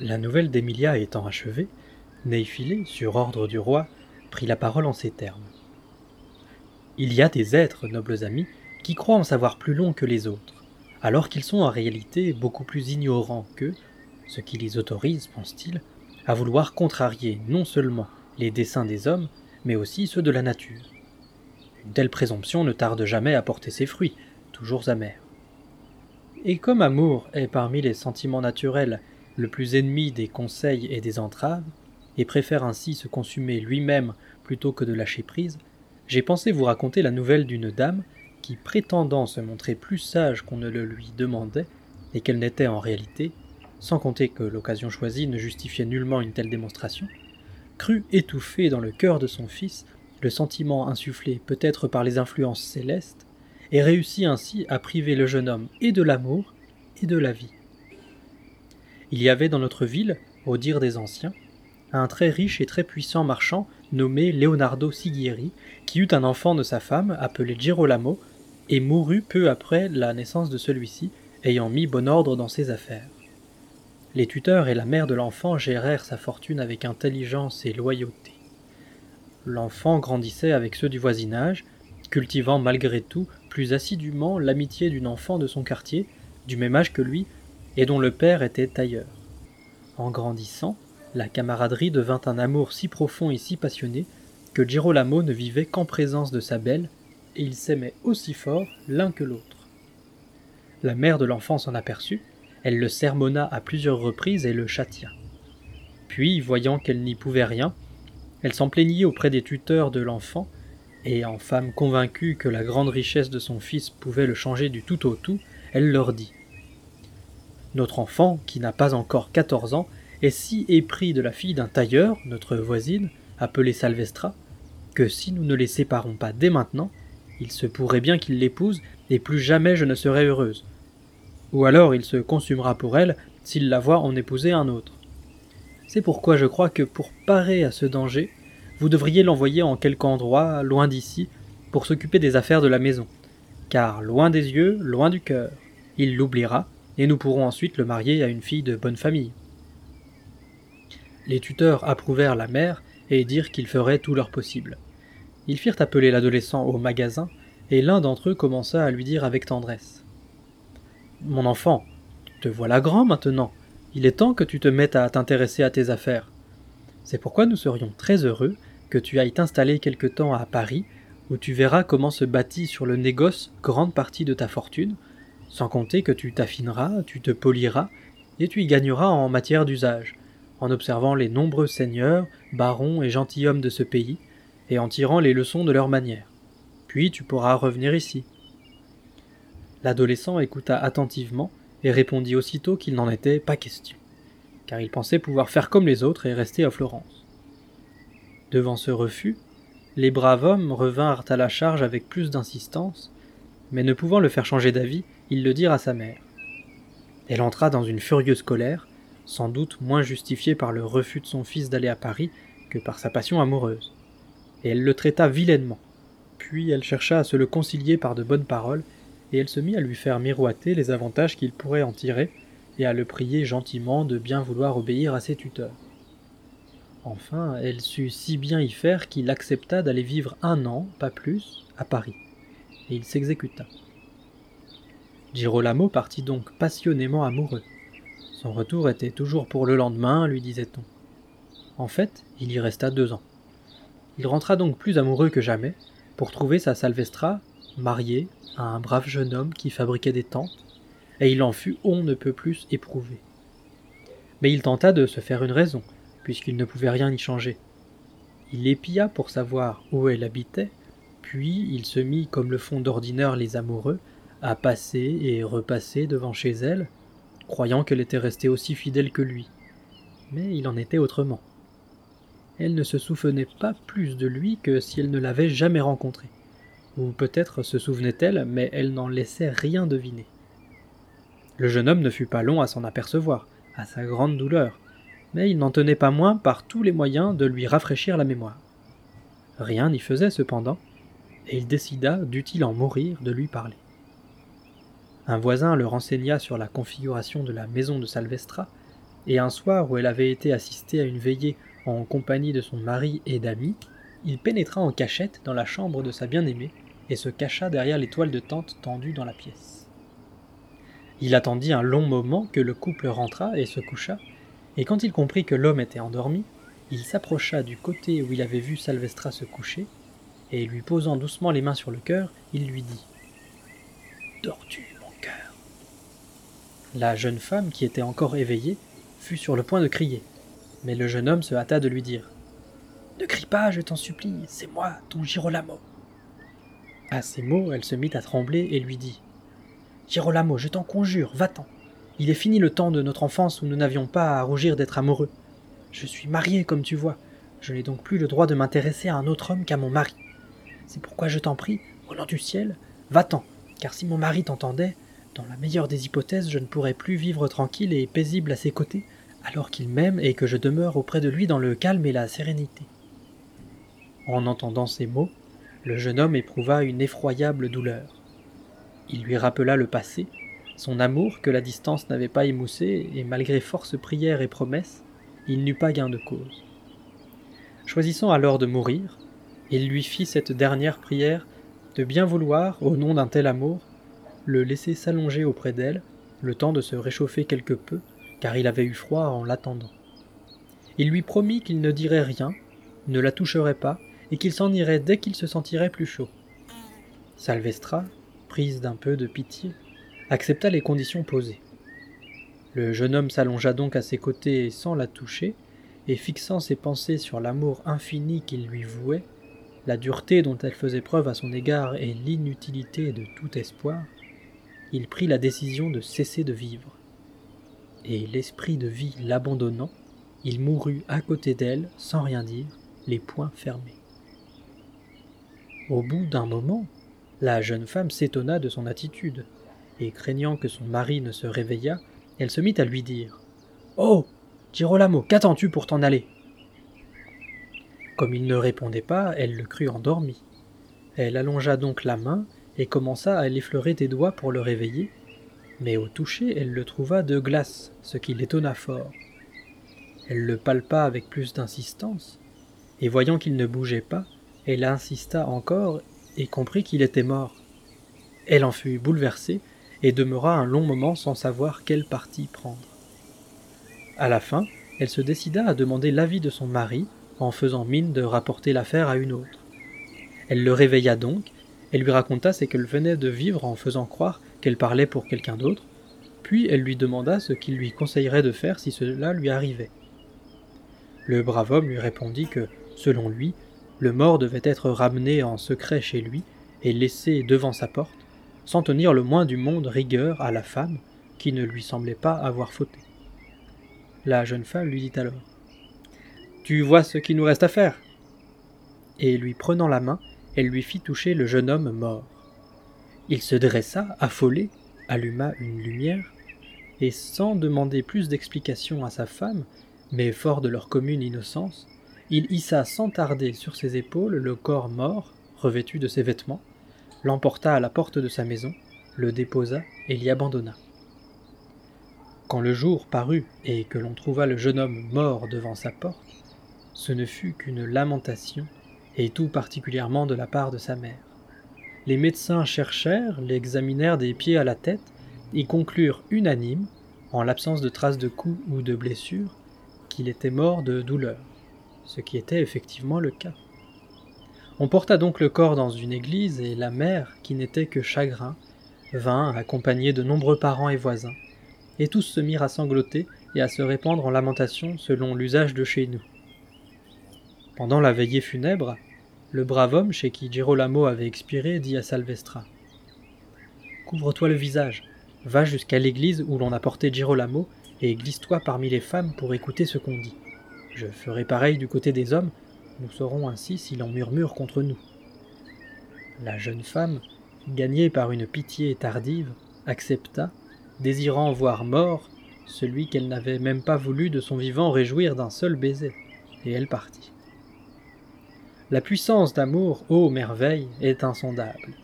La nouvelle d'Emilia étant achevée, Néiphilé, sur ordre du roi, prit la parole en ces termes. Il y a des êtres, nobles amis, qui croient en savoir plus long que les autres, alors qu'ils sont en réalité beaucoup plus ignorants qu'eux, ce qui les autorise, pense-t-il, à vouloir contrarier non seulement les desseins des hommes, mais aussi ceux de la nature. Une telle présomption ne tarde jamais à porter ses fruits, toujours amers. Et comme amour est parmi les sentiments naturels le plus ennemi des conseils et des entraves, et préfère ainsi se consumer lui-même plutôt que de lâcher prise, j'ai pensé vous raconter la nouvelle d'une dame qui, prétendant se montrer plus sage qu'on ne le lui demandait, et qu'elle n'était en réalité, sans compter que l'occasion choisie ne justifiait nullement une telle démonstration, crut étouffer dans le cœur de son fils le sentiment insufflé peut-être par les influences célestes, et réussit ainsi à priver le jeune homme et de l'amour et de la vie. Il y avait dans notre ville, au dire des anciens, un très riche et très puissant marchand nommé Leonardo Sighieri, qui eut un enfant de sa femme appelé Girolamo, et mourut peu après la naissance de celui-ci, ayant mis bon ordre dans ses affaires. Les tuteurs et la mère de l'enfant gérèrent sa fortune avec intelligence et loyauté. L'enfant grandissait avec ceux du voisinage, cultivant malgré tout plus assidûment l'amitié d'une enfant de son quartier, du même âge que lui, et dont le père était tailleur. En grandissant, la camaraderie devint un amour si profond et si passionné que Girolamo ne vivait qu'en présence de sa belle, et ils s'aimaient aussi fort l'un que l'autre. La mère de l'enfant s'en aperçut, elle le sermonna à plusieurs reprises et le châtia. Puis, voyant qu'elle n'y pouvait rien, elle s'en plaignit auprès des tuteurs de l'enfant, et en femme convaincue que la grande richesse de son fils pouvait le changer du tout au tout, elle leur dit Notre enfant, qui n'a pas encore quatorze ans, est si épris de la fille d'un tailleur, notre voisine, appelée Salvestra, que si nous ne les séparons pas dès maintenant, il se pourrait bien qu'il l'épouse, et plus jamais je ne serai heureuse. Ou alors il se consumera pour elle s'il la voit en épouser un autre. C'est pourquoi je crois que pour parer à ce danger, vous devriez l'envoyer en quelque endroit, loin d'ici, pour s'occuper des affaires de la maison. Car loin des yeux, loin du cœur, il l'oubliera, et nous pourrons ensuite le marier à une fille de bonne famille. Les tuteurs approuvèrent la mère et dirent qu'ils feraient tout leur possible. Ils firent appeler l'adolescent au magasin, et l'un d'entre eux commença à lui dire avec tendresse. Mon enfant, te voilà grand maintenant. Il est temps que tu te mettes à t'intéresser à tes affaires. C'est pourquoi nous serions très heureux que tu ailles t'installer quelque temps à Paris, où tu verras comment se bâtit sur le négoce grande partie de ta fortune, sans compter que tu t'affineras, tu te poliras, et tu y gagneras en matière d'usage, en observant les nombreux seigneurs, barons et gentilshommes de ce pays, et en tirant les leçons de leurs manières. Puis tu pourras revenir ici. L'adolescent écouta attentivement et répondit aussitôt qu'il n'en était pas question, car il pensait pouvoir faire comme les autres et rester à Florence. Devant ce refus, les braves hommes revinrent à la charge avec plus d'insistance, mais ne pouvant le faire changer d'avis, ils le dirent à sa mère. Elle entra dans une furieuse colère, sans doute moins justifiée par le refus de son fils d'aller à Paris que par sa passion amoureuse. Et elle le traita vilainement. Puis elle chercha à se le concilier par de bonnes paroles, et elle se mit à lui faire miroiter les avantages qu'il pourrait en tirer, et à le prier gentiment de bien vouloir obéir à ses tuteurs. Enfin, elle sut si bien y faire qu'il accepta d'aller vivre un an, pas plus, à Paris, et il s'exécuta. Girolamo partit donc passionnément amoureux. Son retour était toujours pour le lendemain, lui disait-on. En fait, il y resta deux ans. Il rentra donc plus amoureux que jamais, pour trouver sa Salvestra, mariée à un brave jeune homme qui fabriquait des tentes, et il en fut on ne peut plus éprouvé. Mais il tenta de se faire une raison, puisqu'il ne pouvait rien y changer. Il épia pour savoir où elle habitait, puis il se mit, comme le font d'ordinaire les amoureux, à passer et repasser devant chez elle, croyant qu'elle était restée aussi fidèle que lui. Mais il en était autrement. Elle ne se souvenait pas plus de lui que si elle ne l'avait jamais rencontré. Ou peut-être se souvenait-elle, mais elle n'en laissait rien deviner. Le jeune homme ne fut pas long à s'en apercevoir, à sa grande douleur, mais il n'en tenait pas moins par tous les moyens de lui rafraîchir la mémoire. Rien n'y faisait cependant, et il décida, dût-il en mourir, de lui parler. Un voisin le renseigna sur la configuration de la maison de Salvestra, et un soir où elle avait été assistée à une veillée en compagnie de son mari et d'amis, il pénétra en cachette dans la chambre de sa bien-aimée et se cacha derrière les toiles de tente tendues dans la pièce. Il attendit un long moment que le couple rentra et se coucha, et quand il comprit que l'homme était endormi, il s'approcha du côté où il avait vu Salvestra se coucher, et lui posant doucement les mains sur le cœur, il lui dit cœur La jeune femme, qui était encore éveillée, fut sur le point de crier, mais le jeune homme se hâta de lui dire Ne crie pas, je t'en supplie, c'est moi, ton Girolamo. À ces mots, elle se mit à trembler et lui dit Girolamo, je t'en conjure, va-t'en. Il est fini le temps de notre enfance où nous n'avions pas à rougir d'être amoureux. Je suis marié, comme tu vois. Je n'ai donc plus le droit de m'intéresser à un autre homme qu'à mon mari. C'est pourquoi je t'en prie, au nom du ciel, va-t'en, car si mon mari t'entendait, dans la meilleure des hypothèses, je ne pourrais plus vivre tranquille et paisible à ses côtés, alors qu'il m'aime et que je demeure auprès de lui dans le calme et la sérénité. En entendant ces mots, le jeune homme éprouva une effroyable douleur. Il lui rappela le passé, son amour que la distance n'avait pas émoussé, et malgré force prières et promesses, il n'eut pas gain de cause. Choisissant alors de mourir, il lui fit cette dernière prière de bien vouloir, au nom d'un tel amour, le laisser s'allonger auprès d'elle, le temps de se réchauffer quelque peu, car il avait eu froid en l'attendant. Il lui promit qu'il ne dirait rien, ne la toucherait pas, et qu'il s'en irait dès qu'il se sentirait plus chaud. Salvestra, prise d'un peu de pitié, accepta les conditions posées. Le jeune homme s'allongea donc à ses côtés sans la toucher, et fixant ses pensées sur l'amour infini qu'il lui vouait, la dureté dont elle faisait preuve à son égard et l'inutilité de tout espoir, il prit la décision de cesser de vivre. Et l'esprit de vie l'abandonnant, il mourut à côté d'elle sans rien dire, les poings fermés. Au bout d'un moment, la jeune femme s'étonna de son attitude, et craignant que son mari ne se réveillât, elle se mit à lui dire Oh Girolamo, qu'attends-tu pour t'en aller? Comme il ne répondait pas, elle le crut endormi. Elle allongea donc la main et commença à l'effleurer des doigts pour le réveiller, mais au toucher, elle le trouva de glace, ce qui l'étonna fort. Elle le palpa avec plus d'insistance, et voyant qu'il ne bougeait pas, elle insista encore et comprit qu'il était mort. Elle en fut bouleversée et demeura un long moment sans savoir quel parti prendre. À la fin, elle se décida à demander l'avis de son mari, en faisant mine de rapporter l'affaire à une autre. Elle le réveilla donc, et lui raconta ce qu'elle venait de vivre en faisant croire qu'elle parlait pour quelqu'un d'autre, puis elle lui demanda ce qu'il lui conseillerait de faire si cela lui arrivait. Le brave homme lui répondit que, selon lui, le mort devait être ramené en secret chez lui et laissé devant sa porte, sans tenir le moins du monde rigueur à la femme, qui ne lui semblait pas avoir fauté. La jeune femme lui dit alors Tu vois ce qu'il nous reste à faire? Et lui prenant la main, elle lui fit toucher le jeune homme mort. Il se dressa, affolé, alluma une lumière, et sans demander plus d'explications à sa femme, mais fort de leur commune innocence, il hissa sans tarder sur ses épaules le corps mort, revêtu de ses vêtements, l'emporta à la porte de sa maison, le déposa et l'y abandonna. Quand le jour parut et que l'on trouva le jeune homme mort devant sa porte, ce ne fut qu'une lamentation, et tout particulièrement de la part de sa mère. Les médecins cherchèrent, l'examinèrent des pieds à la tête, et conclurent unanimes, en l'absence de traces de coups ou de blessures, qu'il était mort de douleur, ce qui était effectivement le cas. On porta donc le corps dans une église et la mère, qui n'était que chagrin, vint accompagnée de nombreux parents et voisins, et tous se mirent à sangloter et à se répandre en lamentations selon l'usage de chez nous. Pendant la veillée funèbre, le brave homme chez qui Girolamo avait expiré dit à Salvestra Couvre-toi le visage, va jusqu'à l'église où l'on a porté Girolamo et glisse-toi parmi les femmes pour écouter ce qu'on dit. Je ferai pareil du côté des hommes nous saurons ainsi s'il en murmure contre nous. La jeune femme, gagnée par une pitié tardive, accepta, désirant voir mort celui qu'elle n'avait même pas voulu de son vivant réjouir d'un seul baiser, et elle partit. La puissance d'amour, ô merveille, est insondable.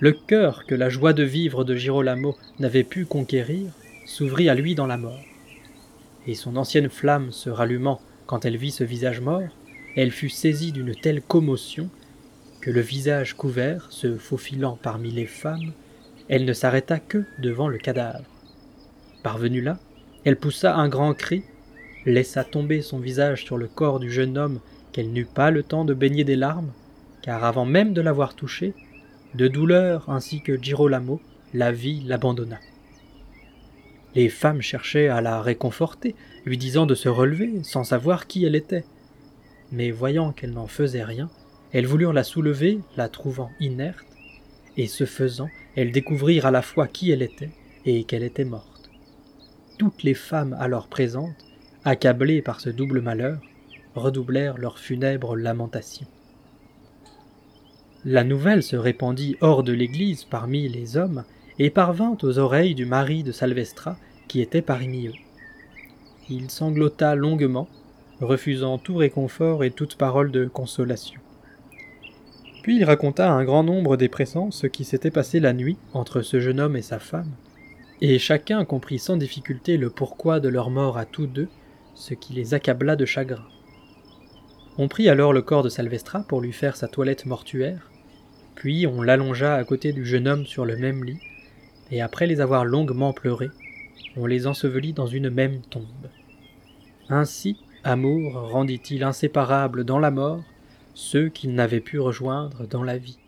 Le cœur que la joie de vivre de Girolamo n'avait pu conquérir s'ouvrit à lui dans la mort. et son ancienne flamme se rallumant quand elle vit ce visage mort, elle fut saisie d'une telle commotion que le visage couvert, se faufilant parmi les femmes, elle ne s'arrêta que devant le cadavre. Parvenue là, elle poussa un grand cri, laissa tomber son visage sur le corps du jeune homme qu'elle n'eut pas le temps de baigner des larmes, car avant même de l'avoir touché, de douleur ainsi que Girolamo, la vie l'abandonna. Les femmes cherchaient à la réconforter, lui disant de se relever, sans savoir qui elle était. Mais voyant qu'elle n'en faisait rien, elles voulurent la soulever, la trouvant inerte, et ce faisant, elles découvrirent à la fois qui elle était et qu'elle était morte. Toutes les femmes alors présentes, accablées par ce double malheur, redoublèrent leurs funèbres lamentations. La nouvelle se répandit hors de l'église parmi les hommes et parvint aux oreilles du mari de Salvestra qui était parmi eux. Il sanglota longuement, refusant tout réconfort et toute parole de consolation. Puis il raconta à un grand nombre des pressants ce qui s'était passé la nuit entre ce jeune homme et sa femme, et chacun comprit sans difficulté le pourquoi de leur mort à tous deux, ce qui les accabla de chagrin. On prit alors le corps de Salvestra pour lui faire sa toilette mortuaire, puis on l'allongea à côté du jeune homme sur le même lit, et après les avoir longuement pleurés, on les ensevelit dans une même tombe. Ainsi, Amour rendit-il inséparables dans la mort ceux qu'il n'avait pu rejoindre dans la vie.